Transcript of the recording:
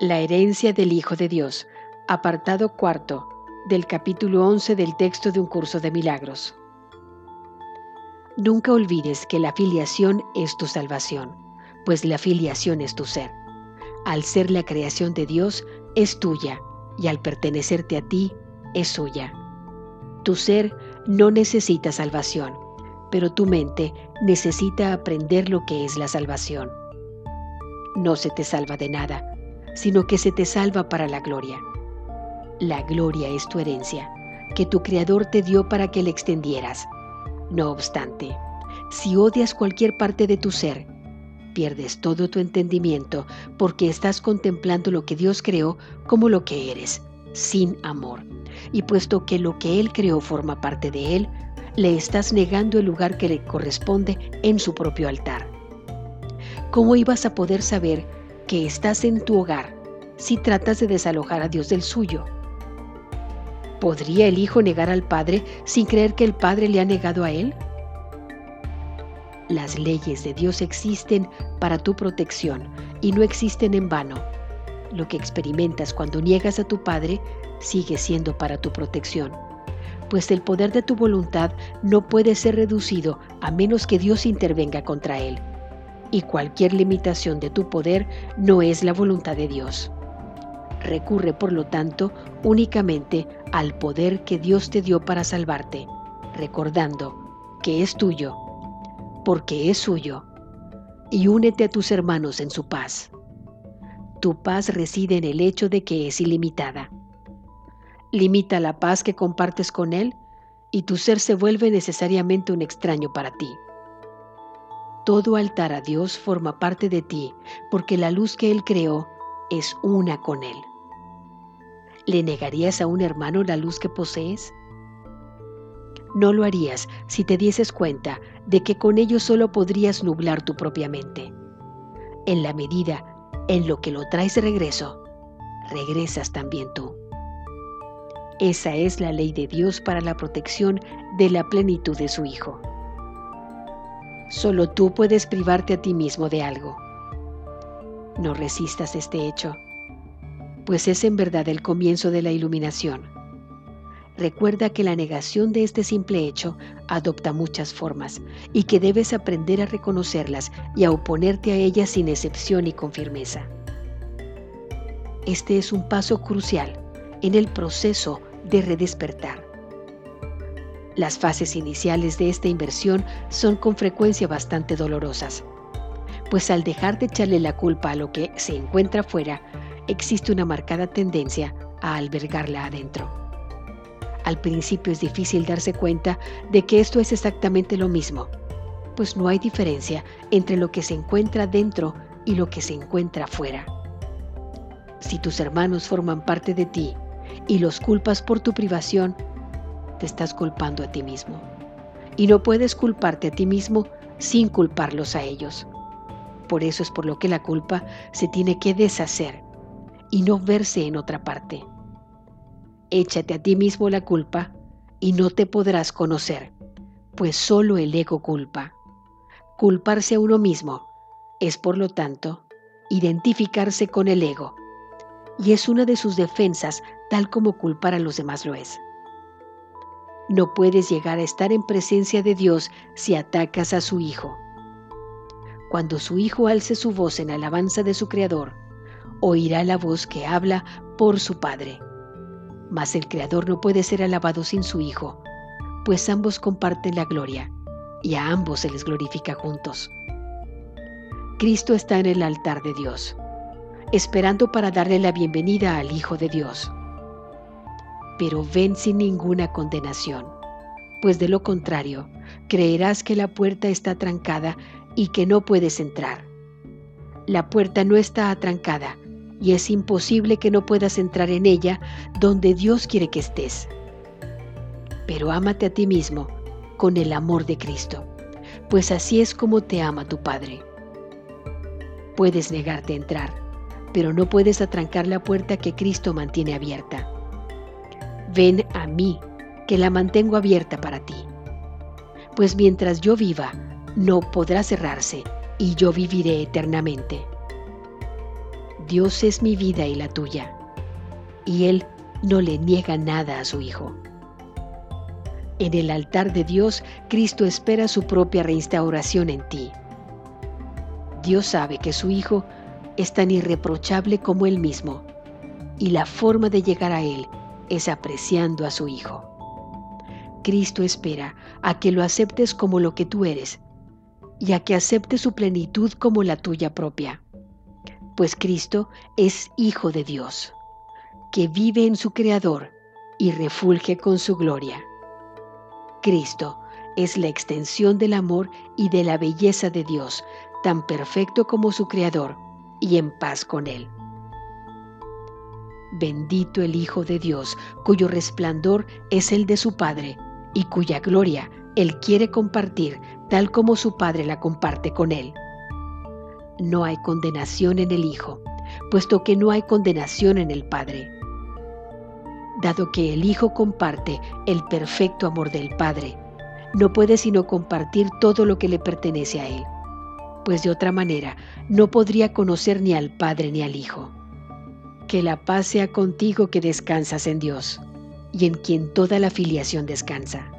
La herencia del Hijo de Dios, apartado cuarto del capítulo 11 del texto de un curso de milagros. Nunca olvides que la filiación es tu salvación, pues la filiación es tu ser. Al ser la creación de Dios, es tuya, y al pertenecerte a ti, es suya. Tu ser no necesita salvación, pero tu mente necesita aprender lo que es la salvación. No se te salva de nada, sino que se te salva para la gloria. La gloria es tu herencia, que tu Creador te dio para que la extendieras. No obstante, si odias cualquier parte de tu ser, pierdes todo tu entendimiento porque estás contemplando lo que Dios creó como lo que eres, sin amor. Y puesto que lo que Él creó forma parte de Él, le estás negando el lugar que le corresponde en su propio altar. ¿Cómo ibas a poder saber que estás en tu hogar si tratas de desalojar a Dios del suyo? ¿Podría el Hijo negar al Padre sin creer que el Padre le ha negado a Él? Las leyes de Dios existen para tu protección y no existen en vano. Lo que experimentas cuando niegas a tu Padre sigue siendo para tu protección, pues el poder de tu voluntad no puede ser reducido a menos que Dios intervenga contra él. Y cualquier limitación de tu poder no es la voluntad de Dios. Recurre, por lo tanto, únicamente al poder que Dios te dio para salvarte, recordando que es tuyo, porque es suyo, y únete a tus hermanos en su paz. Tu paz reside en el hecho de que es ilimitada. Limita la paz que compartes con Él y tu ser se vuelve necesariamente un extraño para ti. Todo altar a Dios forma parte de ti porque la luz que Él creó es una con Él. ¿Le negarías a un hermano la luz que posees? No lo harías si te dieses cuenta de que con ello solo podrías nublar tu propia mente. En la medida en lo que lo traes de regreso, regresas también tú. Esa es la ley de Dios para la protección de la plenitud de su Hijo. Solo tú puedes privarte a ti mismo de algo. No resistas este hecho pues es en verdad el comienzo de la iluminación. Recuerda que la negación de este simple hecho adopta muchas formas y que debes aprender a reconocerlas y a oponerte a ellas sin excepción y con firmeza. Este es un paso crucial en el proceso de redespertar. Las fases iniciales de esta inversión son con frecuencia bastante dolorosas, pues al dejar de echarle la culpa a lo que se encuentra fuera, existe una marcada tendencia a albergarla adentro. Al principio es difícil darse cuenta de que esto es exactamente lo mismo, pues no hay diferencia entre lo que se encuentra dentro y lo que se encuentra fuera. Si tus hermanos forman parte de ti y los culpas por tu privación, te estás culpando a ti mismo. Y no puedes culparte a ti mismo sin culparlos a ellos. Por eso es por lo que la culpa se tiene que deshacer y no verse en otra parte. Échate a ti mismo la culpa y no te podrás conocer, pues solo el ego culpa. Culparse a uno mismo es, por lo tanto, identificarse con el ego, y es una de sus defensas tal como culpar a los demás lo es. No puedes llegar a estar en presencia de Dios si atacas a su Hijo. Cuando su Hijo alce su voz en alabanza de su Creador, oirá la voz que habla por su Padre. Mas el Creador no puede ser alabado sin su Hijo, pues ambos comparten la gloria, y a ambos se les glorifica juntos. Cristo está en el altar de Dios, esperando para darle la bienvenida al Hijo de Dios. Pero ven sin ninguna condenación, pues de lo contrario, creerás que la puerta está trancada y que no puedes entrar. La puerta no está atrancada, y es imposible que no puedas entrar en ella donde Dios quiere que estés. Pero ámate a ti mismo con el amor de Cristo, pues así es como te ama tu Padre. Puedes negarte a entrar, pero no puedes atrancar la puerta que Cristo mantiene abierta. Ven a mí, que la mantengo abierta para ti. Pues mientras yo viva, no podrá cerrarse, y yo viviré eternamente. Dios es mi vida y la tuya, y Él no le niega nada a su Hijo. En el altar de Dios, Cristo espera su propia reinstauración en ti. Dios sabe que su Hijo es tan irreprochable como Él mismo, y la forma de llegar a Él es apreciando a su Hijo. Cristo espera a que lo aceptes como lo que tú eres y a que aceptes su plenitud como la tuya propia, pues Cristo es Hijo de Dios, que vive en su Creador y refulge con su gloria. Cristo es la extensión del amor y de la belleza de Dios, tan perfecto como su Creador, y en paz con Él. Bendito el Hijo de Dios, cuyo resplandor es el de su Padre, y cuya gloria Él quiere compartir tal como su Padre la comparte con Él. No hay condenación en el Hijo, puesto que no hay condenación en el Padre. Dado que el Hijo comparte el perfecto amor del Padre, no puede sino compartir todo lo que le pertenece a Él, pues de otra manera no podría conocer ni al Padre ni al Hijo. Que la paz sea contigo que descansas en Dios y en quien toda la filiación descansa.